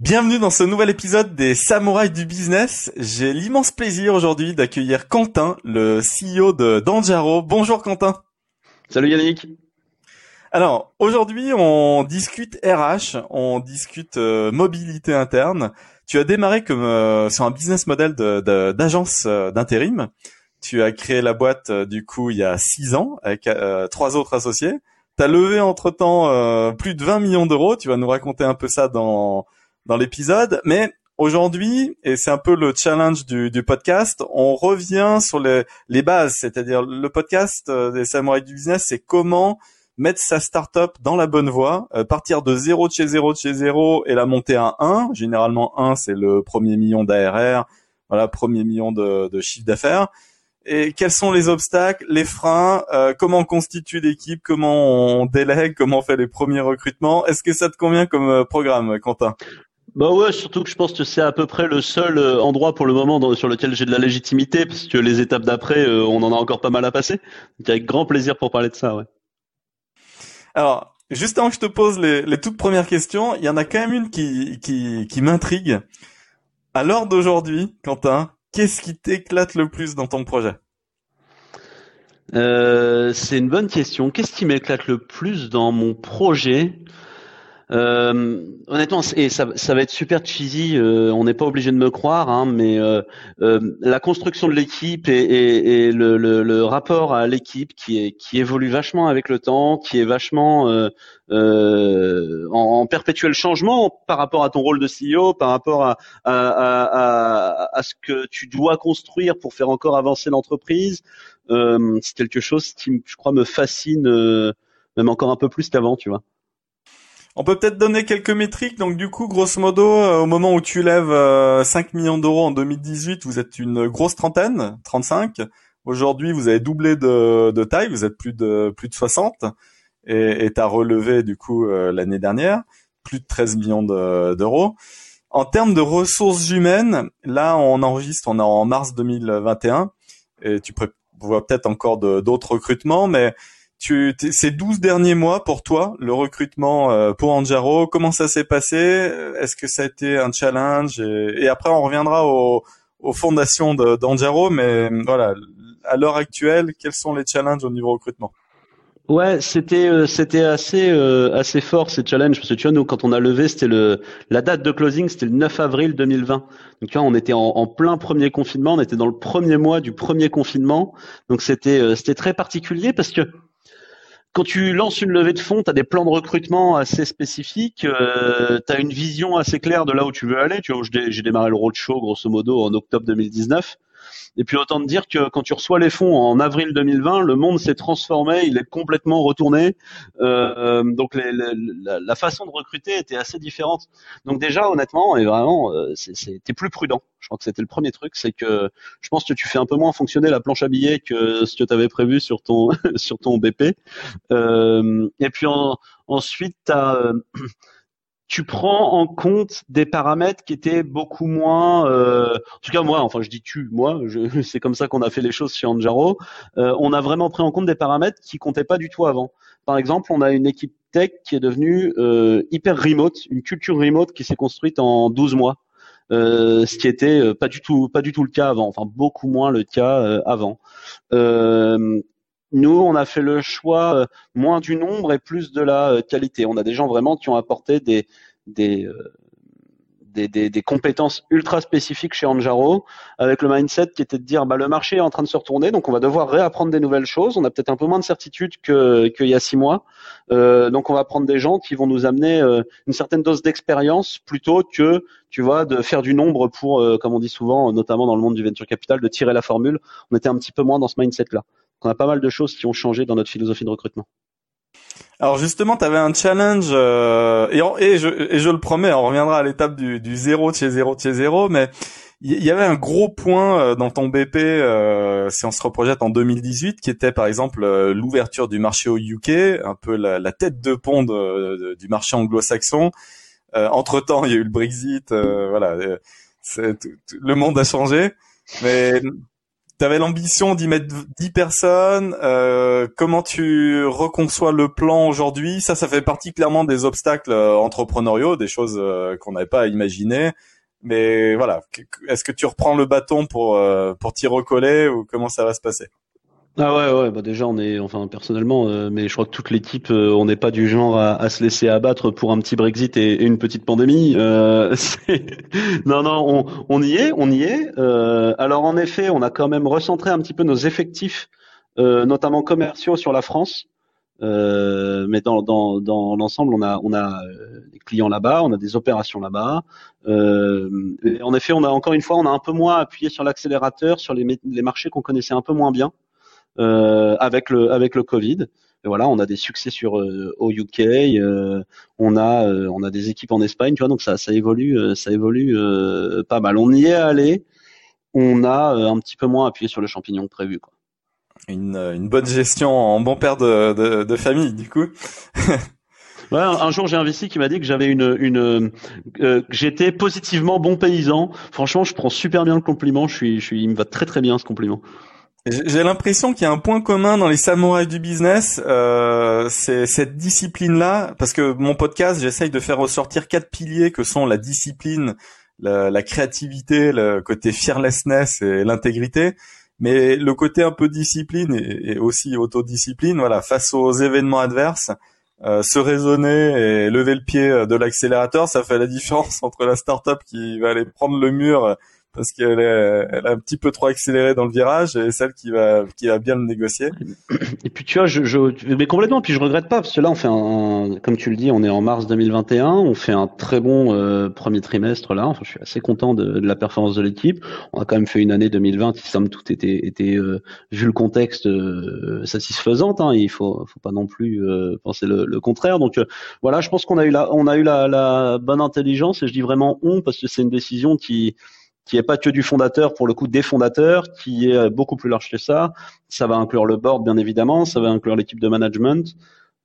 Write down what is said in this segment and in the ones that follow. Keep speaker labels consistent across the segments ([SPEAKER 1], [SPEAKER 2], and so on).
[SPEAKER 1] Bienvenue dans ce nouvel épisode des Samouraïs du Business. J'ai l'immense plaisir aujourd'hui d'accueillir Quentin, le CEO de Danjaro. Bonjour Quentin.
[SPEAKER 2] Salut Yannick.
[SPEAKER 1] Alors aujourd'hui on discute RH, on discute euh, mobilité interne. Tu as démarré comme euh, sur un business model d'agence euh, d'intérim. Tu as créé la boîte du coup il y a six ans avec trois autres associés. Tu as levé entre temps plus de 20 millions d'euros. Tu vas nous raconter un peu ça dans dans l'épisode, mais aujourd'hui, et c'est un peu le challenge du, du, podcast, on revient sur les, les bases, c'est-à-dire le podcast euh, des samouraïs du business, c'est comment mettre sa startup dans la bonne voie, euh, partir de zéro de chez zéro de chez zéro et la monter à 1. Généralement 1, c'est le premier million d'ARR, voilà, premier million de, de chiffre d'affaires. Et quels sont les obstacles, les freins, euh, comment on constitue l'équipe, comment on délègue, comment on fait les premiers recrutements? Est-ce que ça te convient comme programme, Quentin?
[SPEAKER 2] Bah ouais, surtout que je pense que c'est à peu près le seul euh, endroit pour le moment sur lequel j'ai de la légitimité, parce que les étapes d'après, euh, on en a encore pas mal à passer. Donc avec grand plaisir pour parler de ça, ouais.
[SPEAKER 1] Alors, juste avant que je te pose les, les toutes premières questions, il y en a quand même une qui, qui, qui m'intrigue. À l'heure d'aujourd'hui, Quentin, qu'est-ce qui t'éclate le plus dans ton projet?
[SPEAKER 2] Euh, C'est une bonne question. Qu'est-ce qui m'éclate le plus dans mon projet? Euh, honnêtement, et ça, ça, va être super cheesy. Euh, on n'est pas obligé de me croire, hein, mais euh, euh la construction de l'équipe et, et, et le, le, le, rapport à l'équipe qui, qui évolue vachement avec le temps, qui est vachement euh, en, en, perpétuel changement par rapport à ton rôle de CEO, par rapport à, à, à, à, ce que tu dois construire pour faire encore avancer l'entreprise. c'est quelque chose qui, je crois, me fascine même encore un peu plus qu'avant, tu vois.
[SPEAKER 1] On peut peut-être donner quelques métriques. Donc du coup, grosso modo, euh, au moment où tu lèves 5 euh, millions d'euros en 2018, vous êtes une grosse trentaine, 35. Aujourd'hui, vous avez doublé de, taille, vous êtes plus de plus de 60 et tu as relevé du coup euh, l'année dernière plus de 13 millions d'euros. en termes de ressources humaines, là on enregistre, on est en mars 2021 et tu vois peut-être encore d'autres recrutements, mais tu, ces 12 derniers mois pour toi, le recrutement euh, pour Anjaro, comment ça s'est passé? Est-ce que ça a été un challenge? Et, après, on reviendra aux, fondations d'Anjaro, mais voilà, à l'heure actuelle, quels sont les challenges au niveau recrutement?
[SPEAKER 2] Ouais, c'était euh, c'était assez euh, assez fort ces challenges parce que tu vois nous quand on a levé c'était le la date de closing c'était le 9 avril 2020. Donc tu vois on était en, en, plein premier confinement, on était dans le premier mois du premier confinement. Donc c'était c'était très particulier parce que quand tu lances une levée de fonds, tu as des plans de recrutement assez spécifiques, euh, tu une vision assez claire de là où tu veux aller. Tu vois, j'ai démarré le roadshow grosso modo en octobre 2019. Et puis autant te dire que quand tu reçois les fonds en avril 2020, le monde s'est transformé, il est complètement retourné. Euh, donc les, la, façon de recruter était assez différente. Donc déjà honnêtement et vraiment, euh, c'était plus prudent. Je crois que c'était le premier truc, c'est que je pense que tu fais un peu moins fonctionner la planche à billets que ce que tu avais prévu sur ton sur ton BP. Euh, et puis ensuite, tu as tu prends en compte des paramètres qui étaient beaucoup moins, euh, en tout cas moi, enfin je dis tu, moi, c'est comme ça qu'on a fait les choses chez Anjaro. Euh, on a vraiment pris en compte des paramètres qui comptaient pas du tout avant. Par exemple, on a une équipe tech qui est devenue euh, hyper remote, une culture remote qui s'est construite en 12 mois. Euh, ce qui était euh, pas du tout pas du tout le cas avant, enfin beaucoup moins le cas euh, avant. Nous, on a fait le choix euh, moins du nombre et plus de la euh, qualité. On a des gens vraiment qui ont apporté euh, des, compétences ultra spécifiques chez Anjaro, avec le mindset qui était de dire bah, le marché est en train de se retourner, donc on va devoir réapprendre des nouvelles choses. On a peut-être un peu moins de certitude qu'il y a six mois, donc on va prendre des gens qui vont nous amener une certaine dose d'expérience plutôt que tu vois de faire du nombre pour, comme on dit souvent, notamment dans le monde du venture capital, de tirer la formule. On était un petit peu moins dans ce mindset là on a pas mal de choses qui ont changé dans notre philosophie de recrutement.
[SPEAKER 1] Alors justement, tu avais un challenge euh, et, je, et, je, le promets, on reviendra à l'étape du, du zéro de chez zéro de chez zéro, mais il y avait un gros point euh, dans ton BP euh, si on se reprojette en 2018 qui était par exemple euh, l'ouverture du marché au UK, un peu la, tête de pont du marché anglo-saxon. entre temps, il y a eu le Brexit, voilà, le monde a changé, mais avais l'ambition d'y mettre 10 personnes. comment tu reconçois le plan aujourd'hui? Ça, ça fait partie clairement des obstacles entrepreneuriaux, des choses qu'on n'avait pas à imaginer. Mais voilà, est-ce que tu reprends le bâton pour euh, pour t'y recoller ou comment ça va se passer?
[SPEAKER 2] Ah ouais ouais bah déjà on est enfin personnellement euh, mais je crois que toute l'équipe euh, on n'est pas du genre à, se laisser abattre pour un petit Brexit et, une petite pandémie non non on, on y est on y est alors en effet on a quand même recentré un petit peu nos effectifs notamment commerciaux sur la France euh, mais dans, dans, dans l'ensemble, on a, on a euh, des clients là-bas, on a des opérations là-bas. Euh, en effet, on a encore une fois, on a un peu moins appuyé sur l'accélérateur sur les, les marchés qu'on connaissait un peu moins bien euh, avec le avec le Covid. Et voilà, on a des succès sur euh, au UK, on a on a des équipes en Espagne, tu vois, donc ça ça évolue ça évolue pas mal. On y est allé, on a un petit peu moins appuyé sur le champignon que prévu, quoi
[SPEAKER 1] une, une bonne gestion en bon père de, de, de famille, du coup.
[SPEAKER 2] Ouais, un, jour j'ai un VC qui m'a dit que j'avais une, une euh, j'étais positivement bon paysan. Franchement, je prends super bien le compliment. Je suis, je suis, il me va très très bien ce compliment.
[SPEAKER 1] J'ai l'impression qu'il y a un point commun dans les samouraïs du business, euh, c'est cette discipline-là, parce que mon podcast, j'essaye de faire ressortir quatre piliers que sont la discipline, la, la créativité, le côté fearlessness et l'intégrité. Mais le côté un peu discipline et, aussi autodiscipline, voilà, face aux événements adverses, euh, se raisonner et lever le pied de l'accélérateur, ça fait la différence entre la startup qui va aller prendre le mur parce qu'elle elle a un petit peu trop accéléré dans le virage et celle qui va qui va bien le négocier.
[SPEAKER 2] Et puis tu vois, je, je mais complètement. Puis je regrette pas parce que là on fait un, comme tu le dis, on est en mars 2021, on fait un très bon euh, premier trimestre là. Enfin, je suis assez content de, de la performance de l'équipe. On a quand même fait une année 2020 qui somme toute était était euh, vu le contexte euh, satisfaisante. Hein, il faut faut pas non plus penser le, le, contraire. Donc voilà, je pense qu'on a eu la on a eu la, la bonne intelligence et je dis vraiment on parce que c'est une décision qui qui est pas que du fondateur, pour le coup des fondateurs, qui est beaucoup plus large que ça. Ça va inclure le board, bien évidemment, ça va inclure l'équipe de management.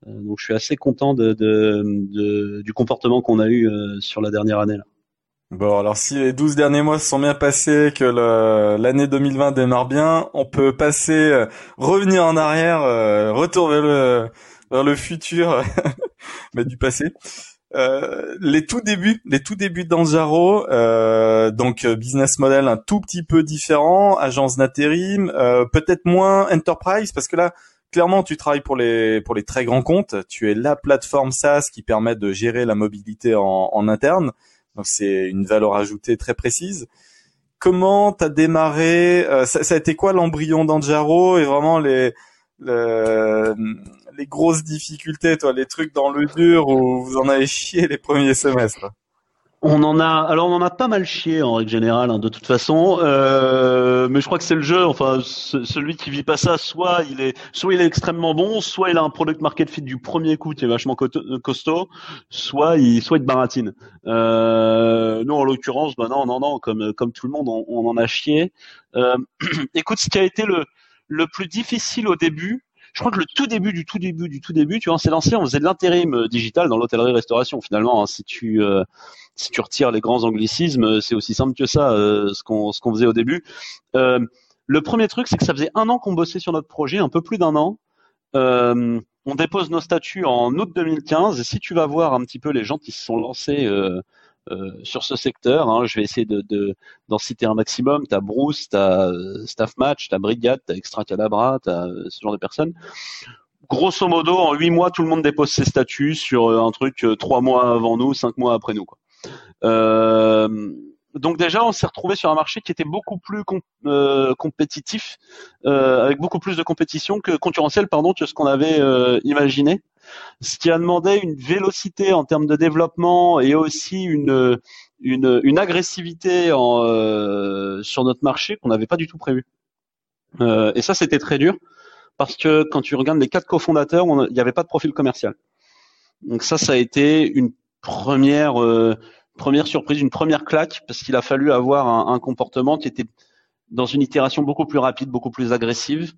[SPEAKER 2] Euh, donc je suis assez content de, de, du comportement qu'on a eu euh, sur la dernière année. Là.
[SPEAKER 1] Bon, alors si les 12 derniers mois se sont bien passés, que l'année 2020 démarre bien, on peut passer, euh, revenir en arrière, retourner vers le, vers le futur, mais du passé. Euh, les tout débuts, les tout débuts d'Anjaro, euh, donc euh, business model un tout petit peu différent, agence d'intérim, euh, peut-être moins enterprise parce que là, clairement, tu travailles pour les pour les très grands comptes. Tu es la plateforme SaaS qui permet de gérer la mobilité en, en interne. Donc c'est une valeur ajoutée très précise. Comment t'as démarré ça, ça, a été quoi l'embryon d'Anjaro et vraiment les le, les grosses difficultés, toi, les trucs dans le dur où vous en avez chié les premiers semestres
[SPEAKER 2] on en a, alors on en a pas mal chié en règle générale, hein, de toute façon. Euh, mais je crois que c'est le jeu. Enfin, celui qui vit pas ça, soit il est, soit il est extrêmement bon, soit il a un product market fit du premier coup qui est vachement costaud, soit il, soit il baratine. Euh, nous, en l'occurrence, bah non, non, non, comme comme tout le monde, on, on en a chié. Euh, écoute, ce qui a été le le plus difficile au début, je crois que le tout début du tout début du tout début, tu vois, on lancé, on faisait de l'intérim euh, digital dans l'hôtellerie-restauration. Finalement, hein, si tu euh, si tu retires les grands anglicismes, euh, c'est aussi simple que ça, ce qu'on ce qu'on faisait au début. le premier truc, c'est que ça faisait un an qu'on bossait sur notre projet, un peu plus d'un an. on dépose nos statuts en août 2015 et si tu vas voir un petit peu les gens qui se sont lancés euh, sur ce secteur. Hein, je vais essayer de, d'en citer un maximum. Tu as Bruce, tu as euh, Staff Match, tu as Brigade, tu as Extra Calabra, tu as euh, ce genre de personnes. Grosso modo, en huit mois, tout le monde dépose ses statuts sur un truc trois mois avant nous, cinq mois après nous. Euh, donc déjà, on s'est retrouvé sur un marché qui était beaucoup plus euh, compétitif, euh, avec beaucoup plus de compétition que concurrentiel, pardon, que ce qu'on avait euh, imaginé. Ce qui a demandé une vélocité en termes de développement et aussi une une, une agressivité en, sur notre marché qu'on n'avait pas du tout prévu. et ça, c'était très dur parce que quand tu regardes les quatre cofondateurs, il n'y avait pas de profil commercial. Donc ça, ça a été une première première surprise, une première claque, parce qu'il a fallu avoir un, comportement qui était dans une itération beaucoup plus rapide, beaucoup plus agressive,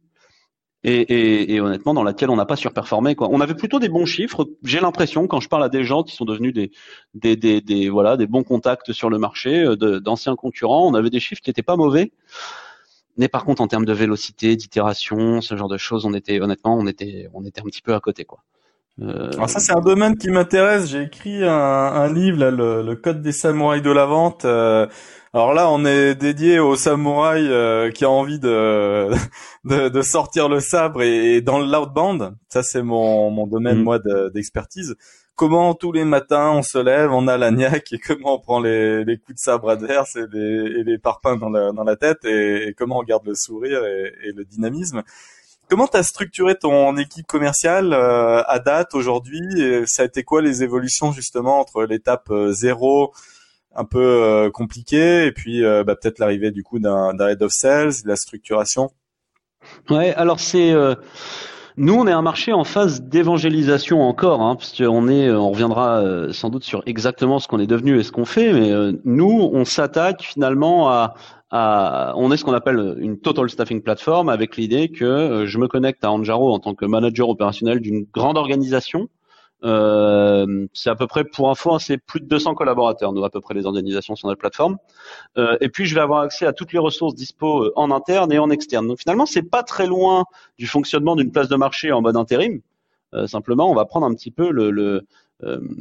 [SPEAKER 2] et, honnêtement dans laquelle on n'a pas surperformé. Quoi. On avait plutôt des bons chiffres. J'ai l'impression quand je parle à des gens qui sont devenus des, voilà des bons contacts sur le marché, euh, d'anciens concurrents, on avait des chiffres qui étaient pas mauvais. Mais par contre, en termes de vélocité, d'itération, ce genre de choses, on était honnêtement, on était, on était un petit peu à côté, quoi.
[SPEAKER 1] Euh... Alors ça, c'est un domaine qui m'intéresse. J'ai écrit un, un livre, là, le, le, code des samouraïs de la vente. Euh, alors là, on est dédié aux samouraïs euh, qui a envie de, de, de sortir le sabre et, et dans le loudband. Ça, c'est mon, mon domaine mm. moi d'expertise. comment tous les matins on se lève, on a la niaque et comment on prend les, les coups de sabre adverses et les, et les parpaings dans la, dans la tête et, et comment on garde le sourire et, et le dynamisme. Comment tu as structuré ton équipe commerciale euh, à date aujourd'hui? Ça a été quoi les évolutions justement entre l'étape euh, zéro un peu euh, compliquée et puis bah, peut-être l'arrivée du coup d'un head of sales, la structuration?
[SPEAKER 2] Ouais, alors c'est nous, on est un marché en phase d'évangélisation encore, hein, parce qu'on est, on reviendra sans doute sur exactement ce qu'on est devenu et ce qu'on fait, mais nous, on s'attaque finalement à, on est ce qu'on appelle une total staffing platform avec l'idée que euh, je me connecte à Anjaro en tant que manager opérationnel d'une grande organisation. Euh, c'est à peu près, pour info, hein, c'est plus de 200 collaborateurs, nous, à peu près les organisations sur notre plateforme. Euh, et puis, je vais avoir accès à toutes les ressources dispo euh, en interne et en externe. Donc, finalement, c'est pas très loin du fonctionnement d'une place de marché en mode intérim. Euh, simplement, on va prendre un petit peu le, le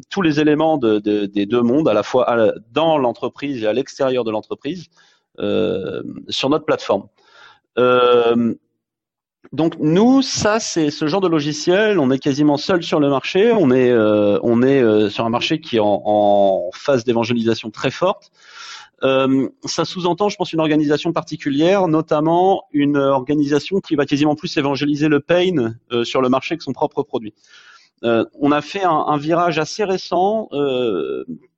[SPEAKER 2] tous les éléments de, de, des deux mondes, à la fois dans l'entreprise et à l'extérieur de l'entreprise, euh, sur notre plateforme. Euh, donc nous, ça c'est ce genre de logiciel. On est quasiment seul sur le marché. On est euh, on est sur un marché qui est en, phase d'évangélisation très forte. Euh, ça sous-entend, je pense, une organisation particulière, notamment une organisation qui va quasiment plus évangéliser le pain euh, sur le marché que son propre produit. Euh, on a fait un virage assez récent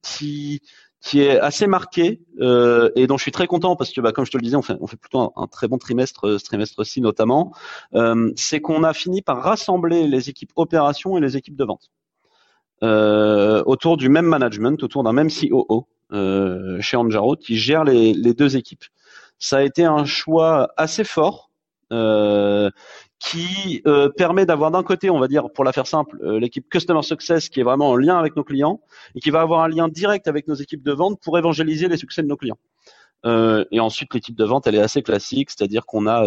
[SPEAKER 2] qui qui est assez marqué euh, et dont je suis très content parce que, bah, comme je te le disais, on fait, on fait plutôt un, très bon trimestre, euh, ce trimestre-ci notamment. Euh, c'est qu'on a fini par rassembler les équipes opérations et les équipes de vente euh, autour du même management, autour d'un même COO euh, chez Anjaro qui gère les, les, deux équipes. Ça a été un choix assez fort. Euh, qui euh, permet d'avoir d'un côté, on va dire, pour la faire simple, euh, l'équipe Customer Success qui est vraiment en lien avec nos clients et qui va avoir un lien direct avec nos équipes de vente pour évangéliser les succès de nos clients. Euh, et ensuite, l'équipe de vente, elle est assez classique, c'est-à-dire qu'on a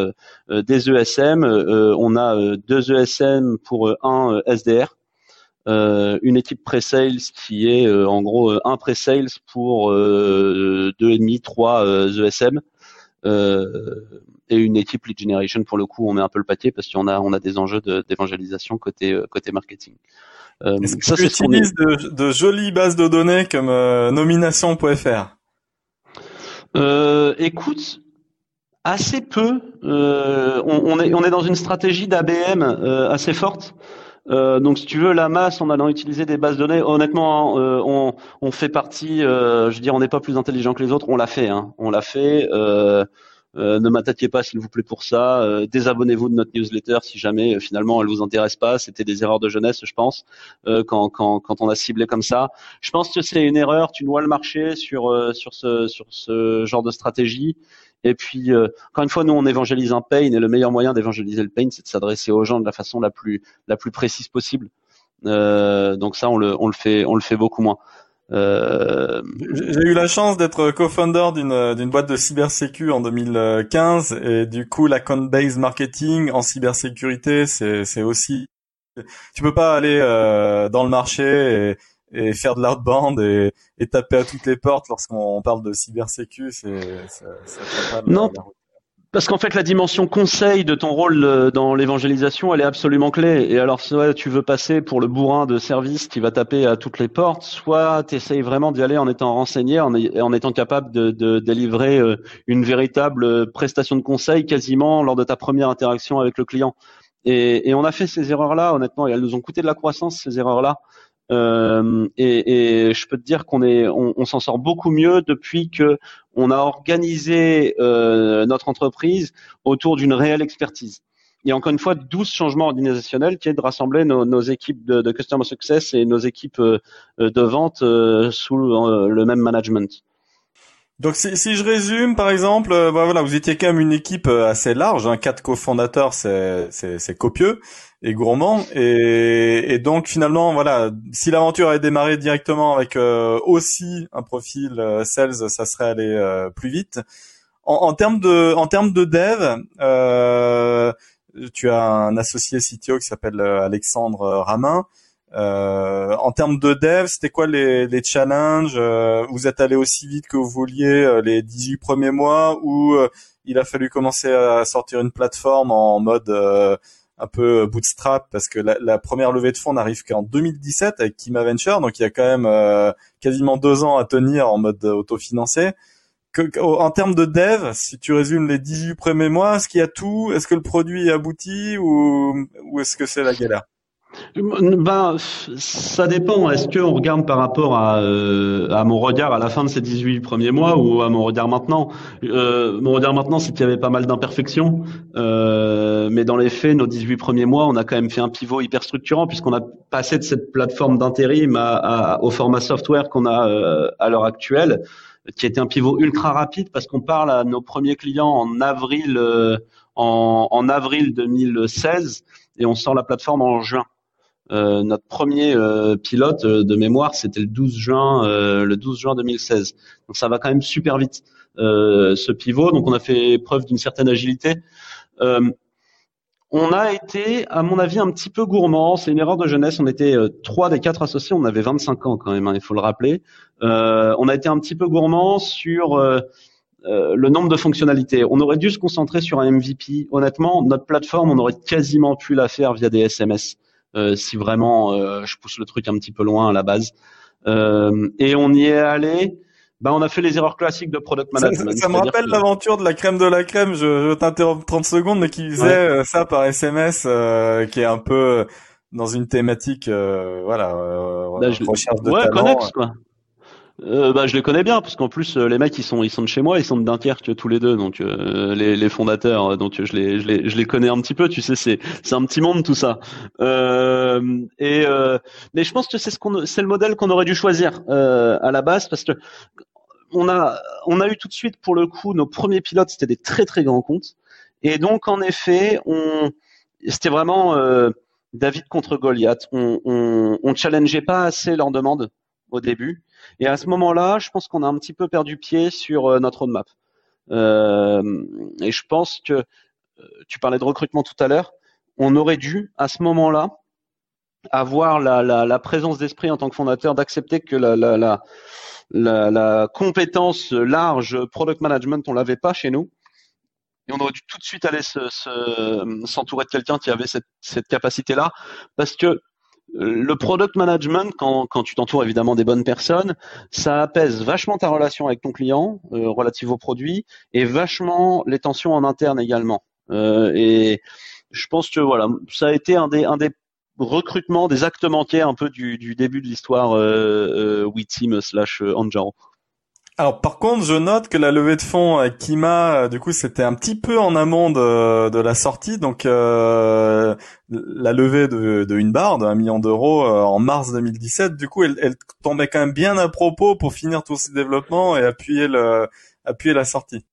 [SPEAKER 2] euh, des ESM, on a deux ESM pour un SDR, une équipe pre-sales qui est en gros un pre-sales pour deux et demi, trois ESM. Euh, et une équipe lead generation pour le coup on met un peu le paquet parce qu'on a on a des enjeux d'évangélisation côté euh, côté marketing.
[SPEAKER 1] Euh, Est-ce que ça, tu utilises de, de, jolies bases de données comme nomination.fr
[SPEAKER 2] Écoute, assez peu. Euh, on, on, est on est dans une stratégie d'ABM assez forte. Euh, donc, si tu veux, la masse, en allant utiliser des bases de données, honnêtement, hein, euh, on, on, fait partie. Euh, je veux dire, on n'est pas plus intelligent que les autres. On l'a fait. Hein, on l'a fait. Euh, euh, ne m'attaquez pas, s'il vous plaît, pour ça. Désabonnez-vous de notre newsletter si jamais finalement elle vous intéresse pas. C'était des erreurs de jeunesse, je pense, quand, quand, quand on a ciblé comme ça. Je pense que c'est une erreur. Tu noies le marché sur sur ce sur ce genre de stratégie. Et puis, euh, encore une fois, nous, on évangélise un pain, et le meilleur moyen d'évangéliser le pain, c'est de s'adresser aux gens de la façon la plus la plus précise possible. Euh, donc ça, on le on le fait on le fait beaucoup moins.
[SPEAKER 1] Euh... J'ai eu la chance d'être co-founder d'une d'une boîte de cybersécu en 2015 et du coup la base marketing en cybersécurité c'est c'est aussi tu peux pas aller euh, dans le marché et et faire de l'outbound et, et taper à toutes les portes lorsqu'on parle de cybersécu, c'est ça,
[SPEAKER 2] ça pas Non. Parce qu'en fait, la dimension conseil de ton rôle euh, dans l'évangélisation, elle est absolument clé. Et alors, soit tu veux passer pour le bourrin de service qui va taper à toutes les portes, soit tu essayes vraiment d'y aller en étant renseigné, en, en étant capable de, de, délivrer euh, une véritable prestation de conseil quasiment lors de ta première interaction avec le client. Et, et on a fait ces erreurs-là, honnêtement, et elles nous ont coûté de la croissance, ces erreurs-là. Euh, et, et, je peux te dire qu'on est, on, s'en sort beaucoup mieux depuis que on a organisé euh, notre entreprise autour d'une réelle expertise. et encore une fois 12 changements organisationnels qui est de rassembler nos, équipes de, de, customer success et nos équipes de vente sous le même management.
[SPEAKER 1] Donc si, si, je résume, par exemple, bah, voilà, vous étiez quand même une équipe assez large, hein, quatre cofondateurs, c'est copieux et gourmand, et, et, donc finalement, voilà, si l'aventure avait démarré directement avec aussi un profil sales, ça serait allé plus vite en, termes de en termes de dev, euh, tu as un associé CTO qui s'appelle euh, Alexandre Ramin. Euh, en termes de dev, c'était quoi les, les challenges Vous êtes allé aussi vite que vous vouliez les 18 premiers mois ou il a fallu commencer à sortir une plateforme en mode un peu bootstrap parce que la, la première levée de fonds n'arrive qu'en 2017 avec Kima Venture, donc il y a quand même quasiment deux ans à tenir en mode autofinancé. En termes de dev, si tu résumes les 18 premiers mois, est-ce qu'il y a tout? Est-ce que le produit est abouti ou, ou est-ce que c'est la galère?
[SPEAKER 2] Ben, ça dépend. Est-ce qu'on regarde par rapport à, euh, à mon regard à la fin de ces 18 premiers mois ou à mon regard maintenant? Euh, Mon regard maintenant, c'est qu'il y avait pas mal d'imperfections. Euh, mais dans les faits, nos 18 premiers mois, on a quand même fait un pivot hyper structurant puisqu'on a passé de cette plateforme d'intérim à, à, au format software qu'on a euh, à l'heure actuelle qui était un pivot ultra rapide parce qu'on parle à nos premiers clients en avril euh, en, en, avril 2016 et on sort la plateforme en juin. Euh, notre premier euh, pilote euh, de mémoire, c'était le 12 juin, le 12 juin 2016. Donc ça va quand même super vite ce pivot. Donc on a fait preuve d'une certaine agilité on a été, à mon avis, un petit peu gourmand. C'est une erreur de jeunesse. On était euh, trois des quatre associés. On avait 25 ans quand même, hein, il faut le rappeler. Euh, on a été un petit peu gourmand sur euh, le nombre de fonctionnalités. On aurait dû se concentrer sur un MVP. Honnêtement, notre plateforme, on aurait quasiment pu la faire via des SMS. Si vraiment je pousse le truc un petit peu loin à la base. et on y est allé ben, on a fait les erreurs classiques de product management.
[SPEAKER 1] Ça, me rappelle l'aventure de la crème de la crème. Je, je t'interromps 30 secondes, mais qui faisait euh, ça par SMS, euh, qui est un peu dans une thématique, euh, voilà,
[SPEAKER 2] Là, je... recherche de ouais, Connex, quoi. Euh, bah, je les connais bien parce qu'en plus les mecs ils sont ils sont de chez moi ils sont de Dunkerque tous les deux donc les, les fondateurs donc je les, je les je les connais un petit peu tu sais c'est c'est un petit monde tout ça et mais je pense que c'est ce qu'on c'est le modèle qu'on aurait dû choisir à la base parce que on a, on a eu tout de suite pour le coup nos premiers pilotes, c'était des très très grands comptes. Et donc en effet, on, c'était vraiment euh, David contre Goliath. On, on, on challengeait pas assez leurs demandes au début. Et à ce moment-là, je pense qu'on a un petit peu perdu pied sur euh, notre roadmap. Euh, et je pense que tu parlais de recrutement tout à l'heure. On aurait dû à ce moment-là avoir la, présence d'esprit en tant que fondateur d'accepter que la, la, la compétence large product management, on l'avait pas chez nous. Et on aurait dû tout de suite aller s'entourer se, de quelqu'un qui avait cette, cette capacité-là, parce que le product management, quand, quand tu t'entoures évidemment des bonnes personnes, ça apaise vachement ta relation avec ton client euh, relative au produit et vachement les tensions en interne également. Euh, et je pense que voilà, ça a été un des, un des recrutement, des actes manqués un peu du, du début de l'histoire euh, euh, Team slash euh, Anjaro.
[SPEAKER 1] Alors par contre, je note que la levée de fonds à Kima, euh, du coup, c'était un petit peu en amont de, de la sortie. Donc euh, la levée de, de une barre de 1 million d'euros en mars 2017, du coup, elle, elle, tombait quand même bien à propos pour finir tous ces développements et appuyer le appuyer la sortie.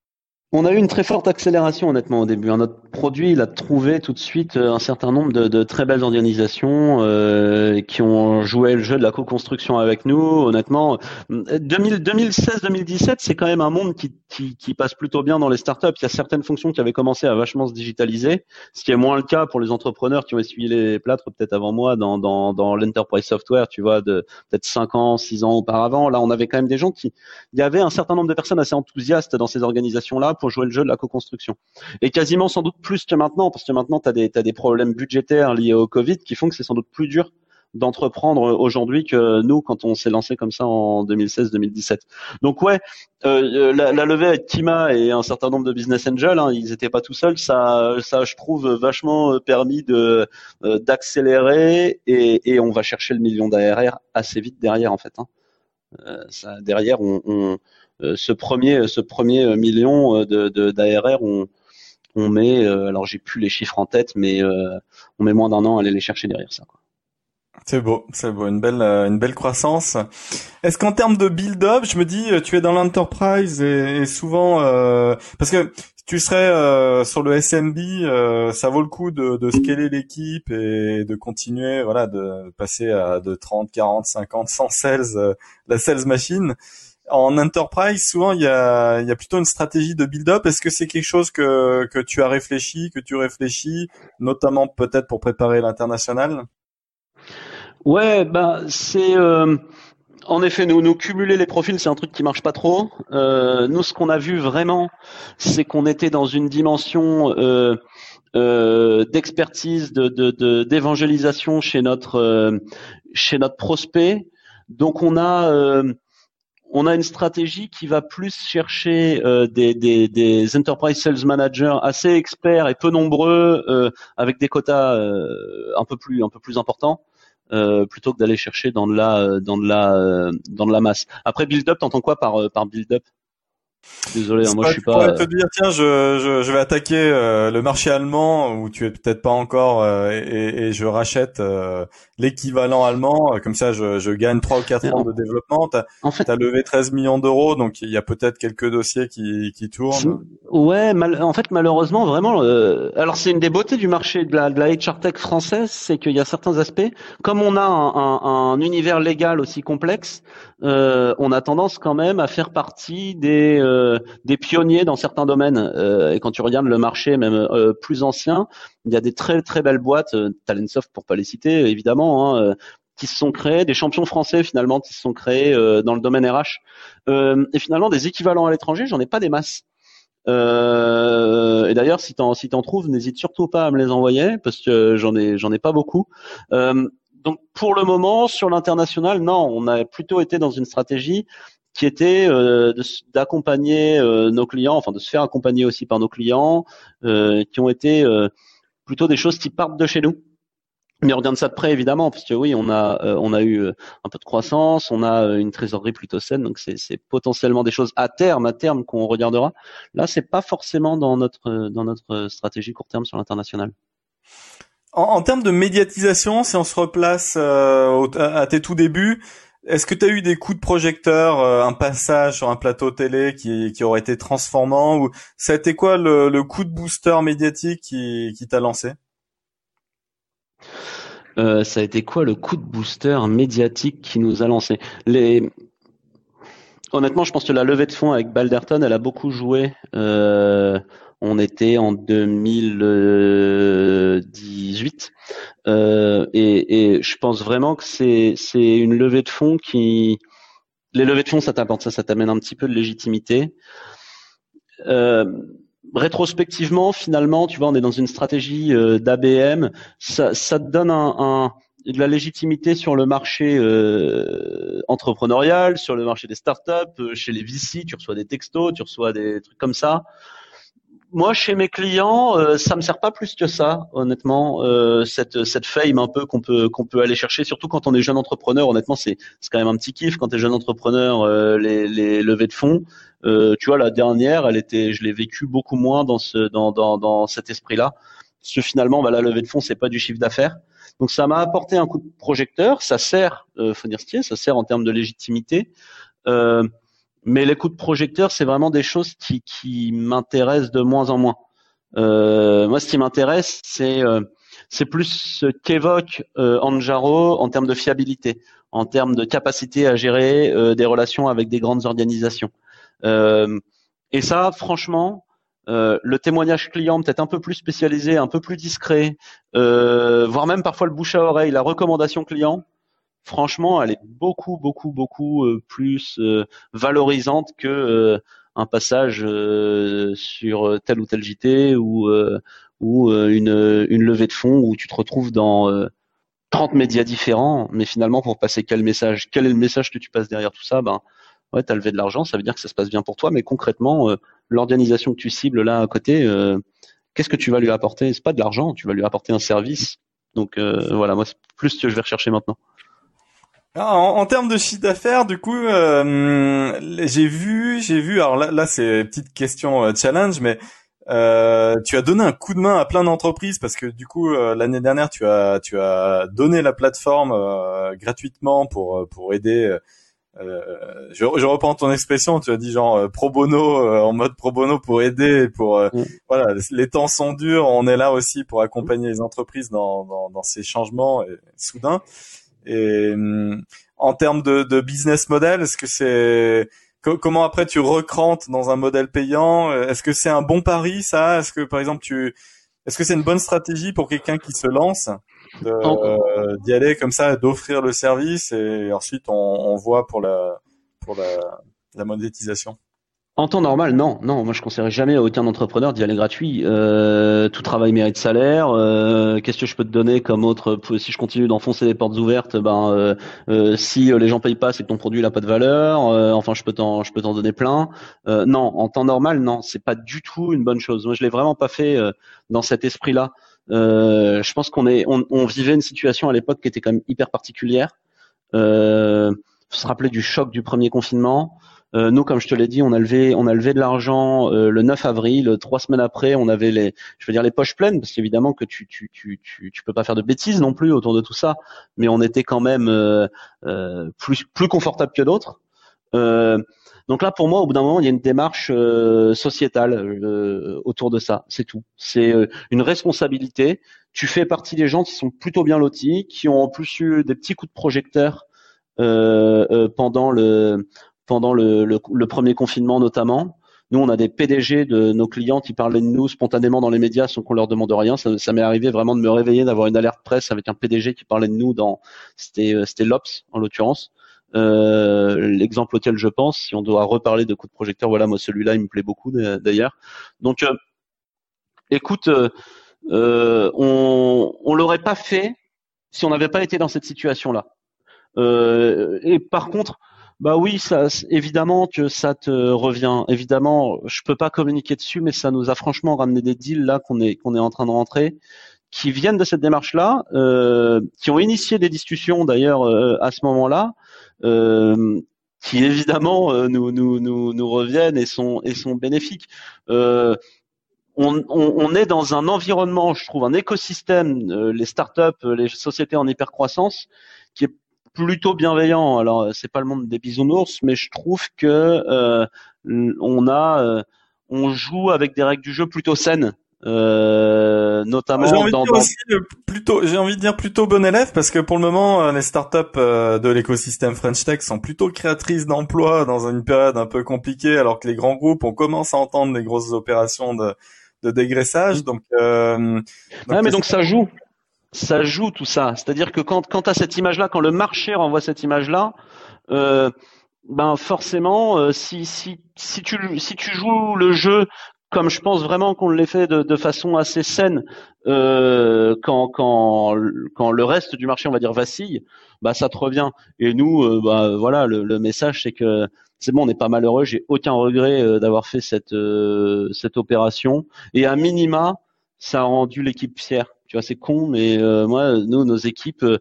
[SPEAKER 2] On a eu une très forte accélération honnêtement au début. Produit, il a trouvé tout de suite euh, un certain nombre de, de très belles organisations euh, qui ont joué le jeu de la co-construction avec nous. Honnêtement, 2016-2017, c'est quand même un monde qui, qui, qui, passe plutôt bien dans les startups. Il y a certaines fonctions qui avaient commencé à vachement se digitaliser, ce qui est moins le cas pour les entrepreneurs qui ont essuyé les plâtres peut-être avant moi dans, dans, dans l'enterprise software, tu vois, de peut-être 5 ans, 6 ans auparavant. Là, on avait quand même des gens qui... Il y avait un certain nombre de personnes assez enthousiastes dans ces organisations-là pour jouer le jeu de la co-construction. Et quasiment sans doute plus que maintenant, parce que maintenant, tu as des, problèmes budgétaires liés au Covid qui font que c'est sans doute plus dur d'entreprendre aujourd'hui que nous quand on s'est lancé comme ça en 2016-2017. Donc ouais, euh, la, la, levée avec Kima et un certain nombre de business angels, hein, ils n'étaient pas tout seuls. Ça, ça, je trouve vachement permis de euh, d'accélérer et, on va chercher le million d'ARR assez vite derrière en fait. Hein. Euh, derrière, on, euh, ce premier, ce premier million de d'ARR, on on met, alors j'ai plus les chiffres en tête, mais on met moins d'un an à aller les chercher derrière ça.
[SPEAKER 1] C'est beau, c'est beau, une belle, une belle croissance. Est-ce qu'en termes de build-up, je me dis, tu es dans l'enterprise et, souvent, parce que tu serais euh, sur le SMB, euh, ça vaut le coup de, de scaler l'équipe et de continuer, voilà, de passer à de 30, 40, 50, 100 sales, euh, la sales machine. En enterprise, souvent, il y a, y a plutôt une stratégie de build-up. Est-ce que c'est quelque chose que, que tu as réfléchi, que tu réfléchis, notamment peut-être pour préparer l'international?
[SPEAKER 2] Ouais, ben c'est en effet, nous, nous cumuler les profils, c'est un truc qui marche pas trop. Euh, nous, ce qu'on a vu vraiment, c'est qu'on était dans une dimension euh, euh, d'expertise, de, d'évangélisation chez notre chez notre prospect. Donc, on a on a une stratégie qui va plus chercher des, des, enterprise sales managers assez experts et peu nombreux, avec des quotas un peu plus un peu plus importants. Euh, plutôt que d'aller chercher dans de la euh, dans de la euh, dans de la masse. Après build up, t'entends quoi par par build up? Désolé, hein, moi je suis pas.
[SPEAKER 1] Je te dire, tiens, je, je, je vais attaquer euh, le marché allemand où tu es peut-être pas encore euh, et, et, je rachète euh, l'équivalent allemand. Comme ça, je, je gagne trois ou quatre ans de développement. T'as en fait, as levé 13 millions d'euros, donc il y a peut-être quelques dossiers qui, qui tournent.
[SPEAKER 2] Ouais, mal, en fait, malheureusement, vraiment. alors c'est une des beautés du marché de la, de la HR tech française, c'est qu'il y a certains aspects, comme on a un, un, un univers légal aussi complexe, on a tendance quand même à faire partie des euh, des pionniers dans certains domaines. Euh, et quand tu regardes le marché même euh, plus ancien, il y a des très très belles boîtes, Talentsoft pour pas les citer évidemment, hein, qui se sont créés, des champions français finalement qui se sont créés dans le domaine RH. et finalement des équivalents à l'étranger, j'en ai pas des masses. et d'ailleurs, si t'en si t'en trouves, n'hésite surtout pas à me les envoyer parce que j'en ai j'en ai pas beaucoup. donc pour le moment, sur l'international, non, on a plutôt été dans une stratégie qui était euh, d'accompagner euh, nos clients, enfin de se faire accompagner aussi par nos clients, euh, qui ont été plutôt des choses qui partent de chez nous. Mais on regarde ça de près évidemment, parce que oui, on a on a eu un peu de croissance, on a une trésorerie plutôt saine, donc c'est potentiellement des choses à terme, à terme qu'on regardera. Là, c'est pas forcément dans notre dans notre stratégie court terme sur l'international.
[SPEAKER 1] En, en, termes de médiatisation, si on se replace à tes tout débuts, est-ce que tu as eu des coups de projecteur, euh, un passage sur un plateau télé qui, aurait été transformant ou ça a été quoi le, coup de booster médiatique qui, qui t'a lancé?
[SPEAKER 2] Euh, ça a été quoi le coup de booster médiatique qui nous a lancé? Les... Honnêtement, je pense que la levée de fonds avec Balderton, elle a beaucoup joué. Euh, on était en 2018 euh, et, et, je pense vraiment que c'est une levée de fonds qui les levées de fonds ça t'apporte ça ça t'amène un petit peu de légitimité. Euh, rétrospectivement, finalement, tu vois, on est dans une stratégie euh, d'ABM, ça, ça te donne de la légitimité sur le marché euh, entrepreneurial, sur le marché des startups, euh, chez les VC, tu reçois des textos, tu reçois des trucs comme ça moi, chez mes clients, euh, ça me sert pas plus que ça, honnêtement. Euh, cette cette fame un peu qu'on peut aller chercher, surtout quand on est jeune entrepreneur. Honnêtement, c'est c'est quand même un petit kiff quand tu es jeune entrepreneur. Euh, les les levées de fonds, euh, tu vois, la dernière, elle était, je l'ai vécu beaucoup moins dans ce dans dans dans cet esprit-là. Parce que finalement, bah, la levée de fonds, c'est pas du chiffre d'affaires. Donc ça m'a apporté un coup de projecteur. Ça sert, euh, ce ça sert en termes de légitimité. Euh, mais les coups de projecteur, c'est vraiment des choses qui, qui m'intéressent de moins en moins. Euh, moi, ce qui m'intéresse, c'est euh, c'est plus ce qu'évoque euh, Anjaro en termes de fiabilité, en termes de capacité à gérer euh, des relations avec des grandes organisations. Euh, et ça, franchement, euh, le témoignage client peut-être un peu plus spécialisé, un peu plus discret, voire même parfois le bouche à oreille, la recommandation client, franchement, elle est beaucoup, beaucoup, beaucoup euh, plus euh, valorisante que euh, un passage sur tel ou tel JT ou une levée de fonds où tu te retrouves dans 30 médias différents, mais finalement pour passer quel message Quel est le message que tu passes derrière tout ça Ben ouais, t'as levé de l'argent, ça veut dire que ça se passe bien pour toi, mais concrètement, l'organisation que tu cibles là à côté, qu'est-ce que tu vas lui apporter? C'est pas de l'argent, tu vas lui apporter un service. Donc voilà, moi c'est plus ce que je vais rechercher maintenant.
[SPEAKER 1] Ah, en, termes de chiffre d'affaires, du coup, euh, j'ai vu, j'ai vu. Alors là, là c'est petite question euh, challenge, mais Euh, tu as donné un coup de main à plein d'entreprises parce que du coup euh, l'année dernière tu as tu as donné la plateforme euh, gratuitement pour pour aider. je, je, reprends ton expression, tu as dit genre pro bono en mode pro bono pour aider, pour mm. voilà les temps sont durs, on est là aussi pour accompagner les entreprises dans dans, dans ces changements et, soudains. Et en termes de, de business model, est-ce que c'est comment après tu recrantes dans un modèle payant? Est-ce que c'est un bon pari ça? Est-ce que par exemple tu est-ce que c'est une bonne stratégie pour quelqu'un qui se lance euh, d'y aller comme ça, d'offrir le service et ensuite on, on voit pour la pour la, la monétisation?
[SPEAKER 2] En temps normal, non, non. Moi, je conseillerais jamais à aucun entrepreneur d'y aller gratuit. Euh, tout travail mérite salaire. Euh, Qu'est-ce que je peux te donner comme autre Si je continue d'enfoncer les portes ouvertes, ben euh, euh si les gens payent pas, c'est que ton produit n'a pas de valeur. Enfin, je peux t'en, je peux t'en donner plein. Non, en temps normal, non, c'est pas du tout une bonne chose. Moi, je l'ai vraiment pas fait dans cet esprit-là. je pense qu'on est, on, on, vivait une situation à l'époque qui était quand même hyper particulière. Euh, faut se rappeler du choc du premier confinement. Euh, nous, comme je te l'ai dit, on a levé, on a levé de l'argent euh, le 9 avril. Trois semaines après, on avait les, je veux dire les poches pleines, parce qu'évidemment que tu, tu, tu, tu, tu peux pas faire de bêtises non plus autour de tout ça. Mais on était quand même euh, euh plus, plus confortable que d'autres. donc là, pour moi, au bout d'un moment, il y a une démarche sociétale autour de ça. C'est tout. C'est une responsabilité. Tu fais partie des gens qui sont plutôt bien lotis, qui ont en plus eu des petits coups de projecteur pendant le pendant le, le, premier confinement notamment. Nous, on a des PDG de nos clients qui parlaient de nous spontanément dans les médias sans qu'on leur demande rien. Ça, ça m'est arrivé vraiment de me réveiller, d'avoir une alerte presse avec un PDG qui parlait de nous dans, c'était, euh, en l'occurrence. Euh, l'exemple auquel je pense, si on doit reparler de coups de projecteur, voilà, moi celui-là, il me plaît beaucoup d'ailleurs. Donc, euh, écoute, euh, on, on l'aurait pas fait si on n'avait pas été dans cette situation-là. et par contre, bah oui, ça, évidemment que ça te revient. Évidemment, je peux pas communiquer dessus, mais ça nous a franchement ramené des deals là qu'on est qu'on est en train de rentrer, qui viennent de cette démarche-là, euh, qui ont initié des discussions d'ailleurs euh, à ce moment-là, euh, qui évidemment nous, nous nous nous reviennent et sont et sont bénéfiques. On, on, on, est dans un environnement, je trouve, un écosystème, les startups, les sociétés en hypercroissance, qui est plutôt bienveillant. Alors c'est pas le monde des bisounours, mais je trouve que euh, on a, euh, on joue avec des règles du jeu plutôt saines. Euh, notamment
[SPEAKER 1] j'ai envie, de dire aussi, plutôt j'ai envie de dire plutôt bon élève parce que pour le moment les startups de l'écosystème French Tech sont plutôt créatrices d'emplois dans une période un peu compliquée alors que les grands groupes on commence à entendre des grosses opérations de de dégraissage donc, euh,
[SPEAKER 2] donc ouais, mais donc ça joue ça joue tout ça. C'est-à-dire que quand, quand à cette image-là, quand le marché renvoie cette image-là, euh, ben forcément, euh, si, si, si, tu, si tu joues le jeu comme je pense vraiment qu'on l'ait fait de, façon assez saine, euh, quand, quand, quand le reste du marché, on va dire, vacille, bah ça te revient. Et nous, euh, bah voilà, le, message c'est que c'est bon, on n'est pas malheureux. J'ai aucun regret d'avoir fait cette cette opération. Et à minima, ça a rendu l'équipe fière. Tu vois, c'est con, mais euh, moi, nous, nos équipes, euh,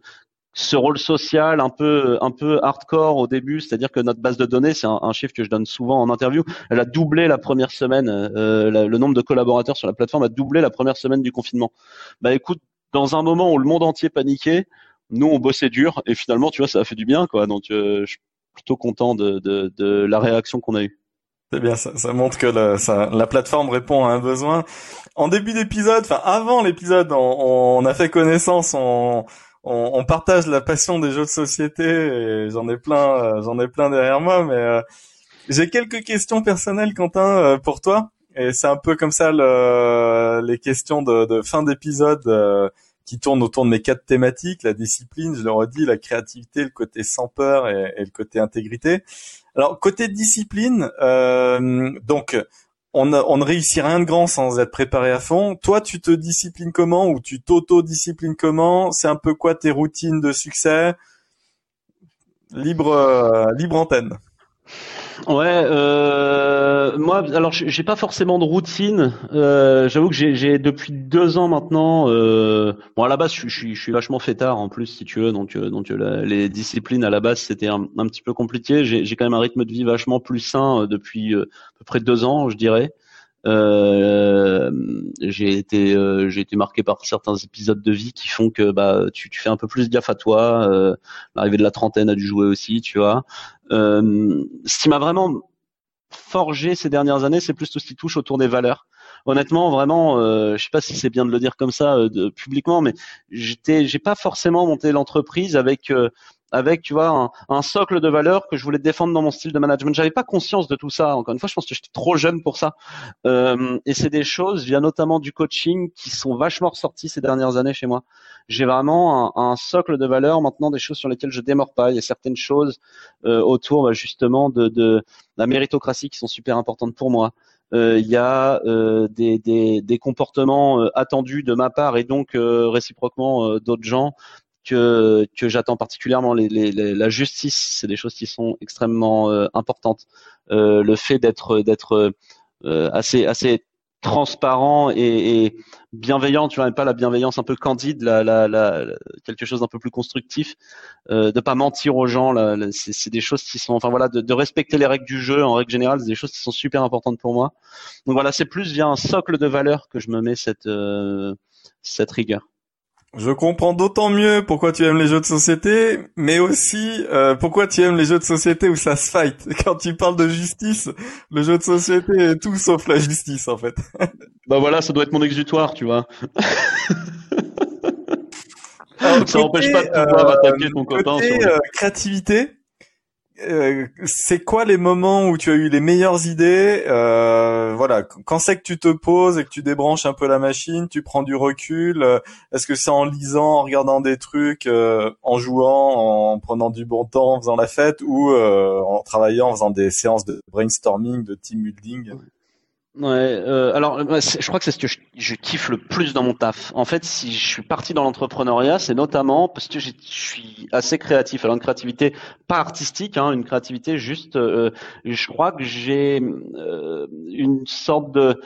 [SPEAKER 2] ce rôle social un peu un peu hardcore au début, c'est-à-dire que notre base de données, c'est un, chiffre que je donne souvent en interview, elle a doublé la première semaine, euh, le nombre de collaborateurs sur la plateforme a doublé la première semaine du confinement. Bah écoute, dans un moment où le monde entier paniquait, nous on bossait dur et finalement, tu vois, ça a fait du bien, quoi. Donc je suis plutôt content de, de, de la réaction qu'on a eue.
[SPEAKER 1] C'est bien, ça, ça montre que la, ça, la plateforme répond à un besoin. En début d'épisode, enfin avant l'épisode, on, on, a fait connaissance, on, on, partage la passion des jeux de société. et J'en ai plein, euh, j'en ai plein derrière moi, mais euh, j'ai quelques questions personnelles, Quentin, euh, pour toi. Et c'est un peu comme ça le, les questions de, de fin d'épisode qui tournent autour de mes quatre thématiques la discipline, je le redis, la créativité, le côté sans peur et, le côté intégrité. Alors côté discipline, euh, donc on, on, ne réussit rien de grand sans être préparé à fond. Toi, tu te disciplines comment ou tu t'auto-disciplines comment? C'est un peu quoi tes routines de succès? Libre, euh, libre antenne.
[SPEAKER 2] Ouais, euh, moi, alors j'ai pas forcément de routine. Euh, J'avoue que j'ai depuis deux ans maintenant. Euh, bon, à la base, je, je, je, suis vachement fêtard en plus, si tu veux. Donc, euh, donc les disciplines à la base, c'était un, un, petit peu compliqué. J'ai quand même un rythme de vie vachement plus sain depuis à peu près deux ans, je dirais. Euh, j'ai été j'ai été marqué par certains épisodes de vie qui font que bah tu, tu fais un peu plus gaffe à toi. L'arrivée de la trentaine a dû jouer aussi, tu vois. ce qui m'a vraiment forgé ces dernières années, c'est plus tout ce qui touche autour des valeurs honnêtement, vraiment, euh, je sais pas si c'est bien de le dire comme ça euh, publiquement, mais j'étais, j'ai pas forcément monté l'entreprise avec euh, avec tu vois un, socle de valeurs que je voulais défendre dans mon style de management. J'avais pas conscience de tout ça. Encore une fois, je pense que j'étais trop jeune pour ça. Euh, et c'est des choses, via notamment du coaching, qui sont vachement ressorties ces dernières années chez moi. J'ai vraiment un, un, socle de valeurs maintenant, des choses sur lesquelles je démords pas. Il y a certaines choses euh, autour bah, justement de, de la méritocratie qui sont super importantes pour moi. Euh, il y a euh, des, des, des, comportements euh, attendus de ma part et donc réciproquement d'autres gens que, que j'attends particulièrement. Les, les, la justice, c'est des choses qui sont extrêmement importantes. le fait d'être d'être assez assez transparent et, et, bienveillant, tu vois, même pas la bienveillance un peu candide, la, la, la quelque chose d'un peu plus constructif, euh, de pas mentir aux gens, c'est des choses qui sont, enfin voilà, de, de, respecter les règles du jeu en règle générale, c'est des choses qui sont super importantes pour moi. Donc voilà, c'est plus via un socle de valeurs que je me mets cette euh, cette rigueur.
[SPEAKER 1] Je comprends d'autant mieux pourquoi tu aimes les jeux de société, mais aussi euh, pourquoi tu aimes les jeux de société où ça se fight. Quand tu parles de justice, le jeu de société est tout sauf la justice en fait.
[SPEAKER 2] bah voilà, ça doit être mon exutoire, tu vois. ça n'empêche pas de pouvoir euh, attaquer ton copain.
[SPEAKER 1] Sur euh, créativité, euh, c'est quoi les moments où tu as eu les meilleures idées euh, Voilà, quand c'est que tu te poses et que tu débranches un peu la machine, tu prends du recul. Euh, est-ce que c'est en lisant, en regardant des trucs, en jouant, en prenant du bon temps, en faisant la fête, ou en travaillant, en faisant des séances de brainstorming, de team building?
[SPEAKER 2] Ouais, euh, alors je crois que c'est ce que je, kiffe le plus dans mon taf. En fait, si je suis parti dans l'entrepreneuriat, c'est notamment parce que je suis assez créatif. Alors une créativité pas artistique, hein, une créativité juste. Euh, je crois que j'ai euh, une sorte de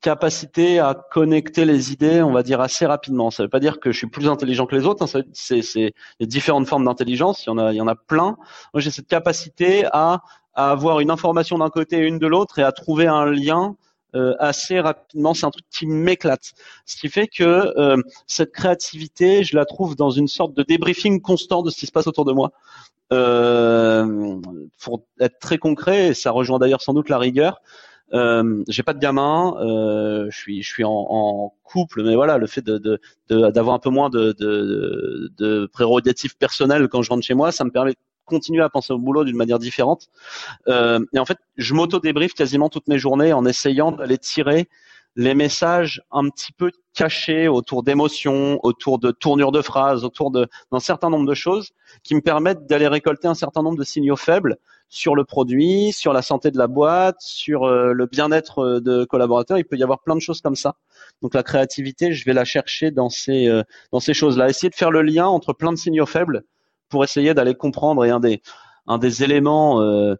[SPEAKER 2] capacité à connecter les idées, on va dire assez rapidement. Ça veut pas dire que je suis plus intelligent que les autres. Hein, c'est, c'est différentes formes d'intelligence. Il y en a, il y en a plein. Moi, j'ai cette capacité à à avoir une information d'un côté et une de l'autre et à trouver un lien euh, assez rapidement. C'est un truc qui m'éclate. Ce qui fait que euh, cette créativité, je la trouve dans une sorte de débriefing constant de ce qui se passe autour de moi. Euh, pour être très concret, et ça rejoint d'ailleurs sans doute la rigueur. Euh, j'ai pas de gamin, euh, je suis je suis en, en, couple, mais voilà, le fait de d'avoir de, un peu moins de, de, de prérogatives personnelles quand je rentre chez moi, ça me permet continuer à penser au boulot d'une manière différente. Euh, et en fait, je m'auto-débriefe quasiment toutes mes journées en essayant d'aller tirer les messages un petit peu cachés autour d'émotions, autour de tournures de phrases, autour d'un certain nombre de choses qui me permettent d'aller récolter un certain nombre de signaux faibles sur le produit, sur la santé de la boîte, sur euh, le bien-être de collaborateurs. Il peut y avoir plein de choses comme ça. Donc la créativité, je vais la chercher dans ces euh, dans ces choses-là. Essayer de faire le lien entre plein de signaux faibles pour essayer d'aller comprendre et un des un des éléments euh,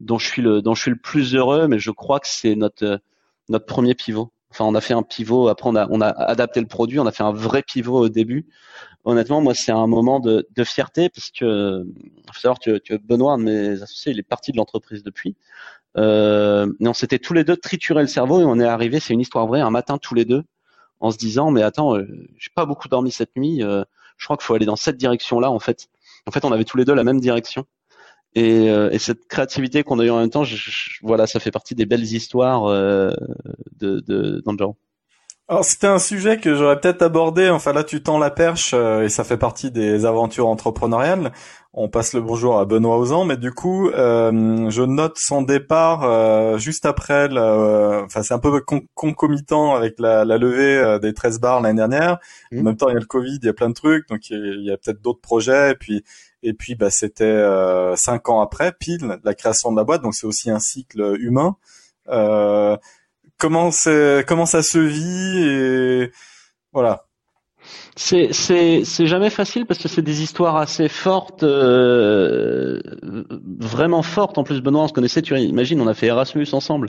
[SPEAKER 2] dont je suis le dont je suis le plus heureux, mais je crois que c'est notre notre premier pivot. Enfin, on a fait un pivot. Après, on a on a adapté le produit. On a fait un vrai pivot au début. Honnêtement, moi, c'est un moment de, de fierté parce que faut savoir que, que Benoît, un de mes associés, il est parti de l'entreprise depuis. Euh, et on s'était tous les deux trituré le cerveau et on est arrivé. C'est une histoire vraie. Un matin, tous les deux, en se disant, mais attends, euh, j'ai pas beaucoup dormi cette nuit. Euh, je crois qu'il faut aller dans cette direction-là, en fait. En fait, on avait tous les deux la même direction. Et, euh, et cette créativité qu'on a eu en même temps, voilà, ça fait partie des belles histoires euh, de, de
[SPEAKER 1] Alors c'était un sujet que j'aurais peut-être abordé. Enfin là, tu tends la perche euh, et ça fait partie des aventures entrepreneuriales. On passe le bonjour à Benoît Ozan, mais du coup, euh, je note son départ euh, juste après. enfin, c'est un peu concomitant avec la, la levée des 13 bars l'année dernière. Mmh. En même temps, il y a le Covid, il y a plein de trucs, donc il y a, peut-être d'autres projets. Et puis, et puis, bah, c'était euh, cinq ans après, pile, la création de la boîte. Donc, c'est aussi un cycle humain. Euh, comment c'est, comment ça se vit et voilà.
[SPEAKER 2] C'est c'est c'est jamais facile parce que c'est des histoires assez fortes, euh, vraiment fortes. En plus, Benoît, on se connaissait. Tu imagines, on a fait Erasmus ensemble.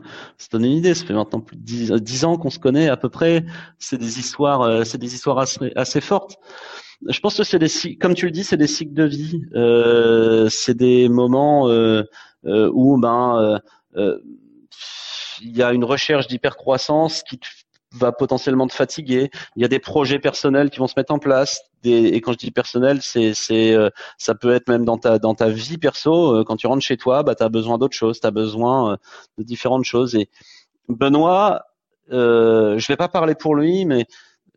[SPEAKER 2] Donne une idée. Ça fait maintenant plus de dix, ans qu'on se connaît à peu près. C'est des histoires, euh, c'est des histoires assez, fortes. Je pense que c'est des, comme tu le dis, c'est des cycles de vie. Euh, c'est des moments euh, euh où ben il y a une recherche d'hypercroissance qui va potentiellement te fatiguer. Il y a des projets personnels qui vont se mettre en place. et quand je dis personnel, c'est, euh, ça peut être même dans ta, dans ta vie perso. Euh, quand tu rentres chez toi, bah, tu as besoin d'autres choses. Tu as besoin euh, de différentes choses. Et Benoît, euh, je vais pas parler pour lui, mais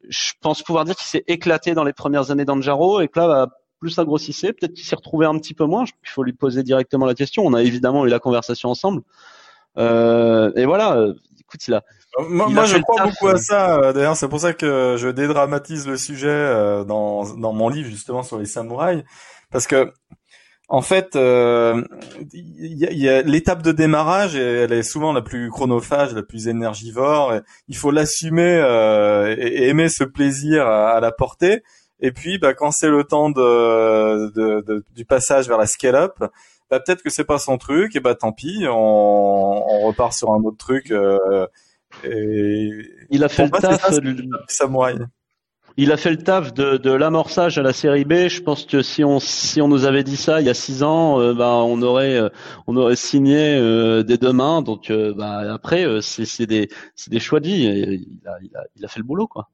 [SPEAKER 2] je pense pouvoir dire qu'il s'est éclaté dans les premières années d'Anjaro et que là, bah, plus ça grossissait, peut-être qu'il s'est retrouvé un petit peu moins. Il faut lui poser directement la question. On a évidemment eu la conversation ensemble. Euh, et voilà, écoute, il a,
[SPEAKER 1] moi, je crois beaucoup à euh. ça. Euh, d'ailleurs, c'est pour ça que je dédramatise le sujet euh, dans dans mon livre justement sur les samouraïs, parce que en fait, il y a, l'étape de démarrage, elle est souvent la plus chronophage, la plus énergivore. il faut l'assumer et, aimer ce plaisir à, la porter. Et puis, bah, quand c'est le temps de, de, du passage vers la scale-up, bah, peut-être que c'est pas son truc, et bah tant pis, on, on repart sur un autre truc. Euh,
[SPEAKER 2] il a fait le taf. Il a fait le taf de, de l'amorçage à la série B. Je pense que si on si on nous avait dit ça il y a six ans, euh, bah, on aurait euh, on aurait signé euh, des deux mains. Donc bah, après c'est c'est des c'est des choix de vie. Il a, il a il a fait le boulot quoi.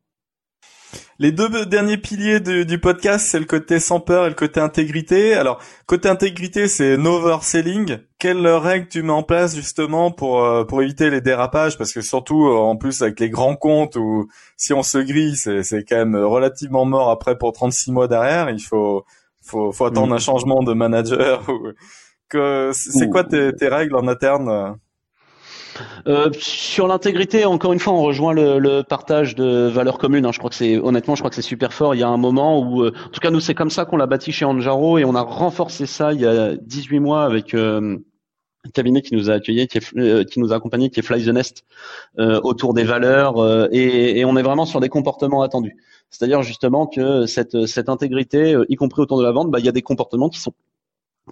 [SPEAKER 1] Les deux derniers piliers du, podcast, c'est le côté sans peur et le côté intégrité. Alors, côté intégrité, c'est no overselling. Quelles règles tu mets en place justement pour euh, pour éviter les dérapages? Parce que surtout, euh, en plus avec les grands comptes, où si on se grille, c'est c'est quand même relativement mort après pour 36 mois derrière. Il faut faut, faut attendre mm. un changement de manager. que c'est quoi tes, tes règles en interne
[SPEAKER 2] euh, sur l'intégrité, encore une fois, on rejoint le, partage de valeurs communes. Hein. Je crois que c'est honnêtement, je crois que c'est super fort. Il y a un moment où, euh, en tout cas, nous, c'est comme ça qu'on l'a bâti chez Anjaro et on a renforcé ça il y a 18 mois avec euh, un cabinet qui nous a accueillis, qui, nous a accompagnés, qui est Fly the Nest, autour des valeurs et, on est vraiment sur des comportements attendus. C'est-à-dire justement que cette, cette intégrité, y compris autour de la vente, bah, il y a des comportements qui sont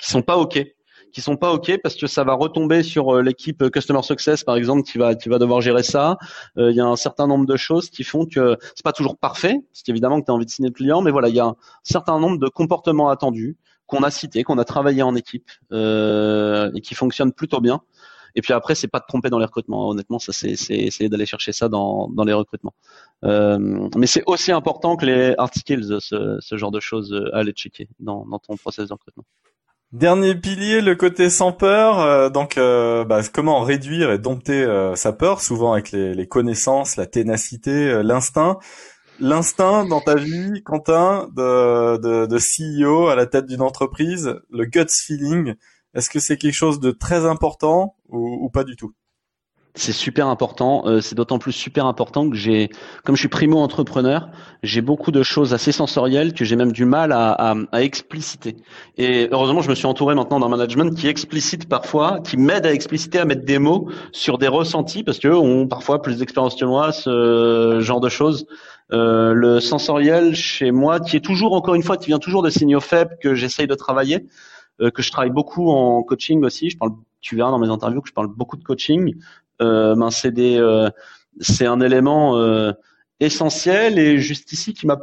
[SPEAKER 2] qui sont pas ok qui sont pas ok parce que ça va retomber sur euh, l'équipe customer success par exemple qui va qui va devoir gérer ça. Euh, il y a un certain nombre de choses qui font que c'est pas toujours parfait, parce qu'évidemment que tu as envie de signer le client, mais voilà, il y a un certain nombre de comportements attendus qu'on a cités, qu'on a travaillé en équipe euh, et qui fonctionnent plutôt bien. Et puis après, c'est pas de tromper dans les recrutements. Honnêtement, ça c'est essayer d'aller chercher ça dans, dans les recrutements. Euh, mais c'est aussi important que les hard skills, ce, ce genre de choses à aller checker dans, dans ton process de recrutement.
[SPEAKER 1] Dernier pilier, le côté sans peur. Euh, donc, euh, bah, comment réduire et dompter euh, sa peur, souvent avec les, connaissances, la ténacité, l'instinct. L'instinct dans ta vie, Quentin, de, de, de CEO à la tête d'une entreprise, le guts feeling, est-ce que c'est quelque chose de très important ou pas du tout?
[SPEAKER 2] C'est super important. Euh, c'est d'autant plus super important que j'ai, comme je suis primo entrepreneur, j'ai beaucoup de choses assez sensorielles que j'ai même du mal à, à, à, expliciter. Et heureusement, je me suis entouré maintenant d'un management qui explicite parfois, qui m'aide à expliciter, à mettre des mots sur des ressentis, parce qu'eux ont parfois plus d'expérience que moi, ce genre de choses. Euh, le sensoriel chez moi, qui est toujours, encore une fois, qui vient toujours de signaux faibles que j'essaye de travailler, euh, que je travaille beaucoup en coaching aussi. Je parle, tu verras dans mes interviews que je parle beaucoup de coaching. Euh, ben c'est des, euh, c'est un élément euh, essentiel et juste ici qui m'a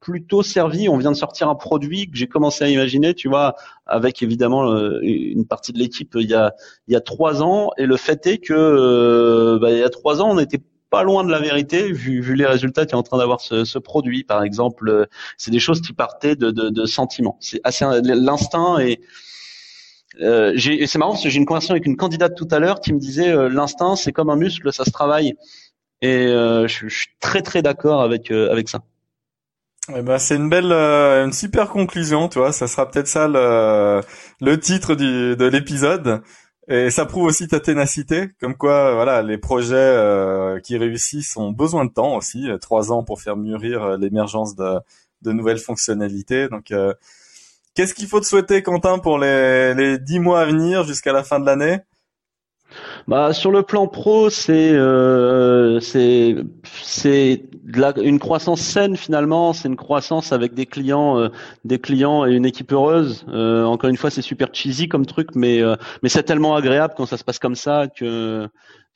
[SPEAKER 2] plutôt servi. On vient de sortir un produit que j'ai commencé à imaginer, tu vois, avec évidemment une partie de l'équipe il y a il y a trois ans. Et le fait est que bah, il y a trois ans, on n'était pas loin de la vérité vu, vu les résultats qui est en train d'avoir ce, ce, produit. Par exemple, c'est des choses qui partaient de, de, de sentiments. C'est assez l'instinct et euh, c'est marrant parce que j'ai une conversation avec une candidate tout à l'heure qui me disait euh, l'instinct c'est comme un muscle, ça se travaille. Et euh, je, suis très très d'accord avec euh, avec ça.
[SPEAKER 1] Eh ben, c'est une belle, euh, une super conclusion, tu vois. Ça sera peut-être ça le, le titre du, de l'épisode. Et ça prouve aussi ta ténacité, comme quoi, voilà, les projets qui réussissent ont besoin de temps aussi, trois ans pour faire mûrir l'émergence de, de nouvelles fonctionnalités. Donc, Qu'est-ce qu'il faut te souhaiter, Quentin, pour les, les 10 mois à venir jusqu'à la fin de l'année?
[SPEAKER 2] Bah sur le plan pro, c'est euh, c'est c'est une croissance saine finalement. C'est une croissance avec des clients, euh, des clients et une équipe heureuse. Euh, encore une fois, c'est super cheesy comme truc, mais euh, mais c'est tellement agréable quand ça se passe comme ça que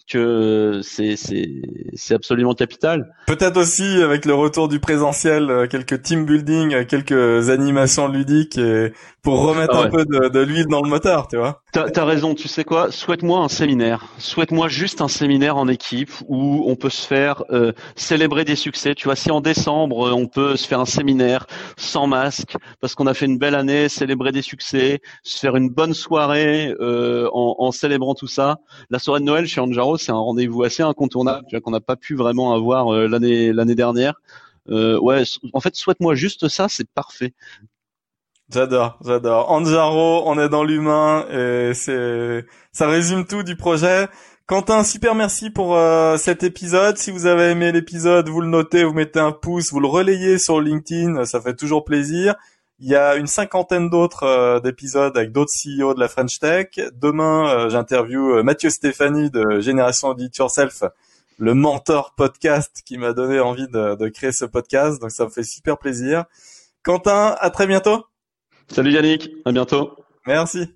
[SPEAKER 2] que c'est c'est absolument capital.
[SPEAKER 1] Peut-être aussi avec le retour du présentiel, euh, quelques team building, euh, quelques animations ludiques et pour remettre
[SPEAKER 2] Ah
[SPEAKER 1] un peu de, de l'huile dans le moteur, tu vois.
[SPEAKER 2] T'as as raison, tu sais quoi? Souhaite-moi un séminaire. Souhaite-moi juste un séminaire en équipe où on peut se faire euh, célébrer des succès. Tu vois, si en décembre euh, on peut se faire un séminaire sans masque parce qu'on a fait une belle année, célébrer des succès, se faire une bonne soirée euh, en, en célébrant tout ça. La soirée de Noël chez Anjaro, c'est un rendez-vous assez incontournable, tu vois, qu'on n'a pas pu vraiment avoir euh, l'année l'année dernière. Euh, ouais, en fait, souhaite-moi juste ça, c'est parfait.
[SPEAKER 1] J'adore, j'adore. Anjaro, on est dans l'humain et c'est, ça résume tout du projet. Quentin, super merci pour euh, cet épisode. Si vous avez aimé l'épisode, vous le notez, vous mettez un pouce, vous le relayez sur LinkedIn, ça fait toujours plaisir. Il y a une cinquantaine d'autres euh, d'épisodes avec d'autres CEO de la French Tech. Demain, euh, j'interview euh, Mathieu Stéphanie de Génération Audit Yourself, le mentor podcast qui m'a donné envie de créer ce podcast. Donc ça me fait super plaisir. Quentin, à très bientôt.
[SPEAKER 2] Salut Yannick, à bientôt.
[SPEAKER 1] Merci.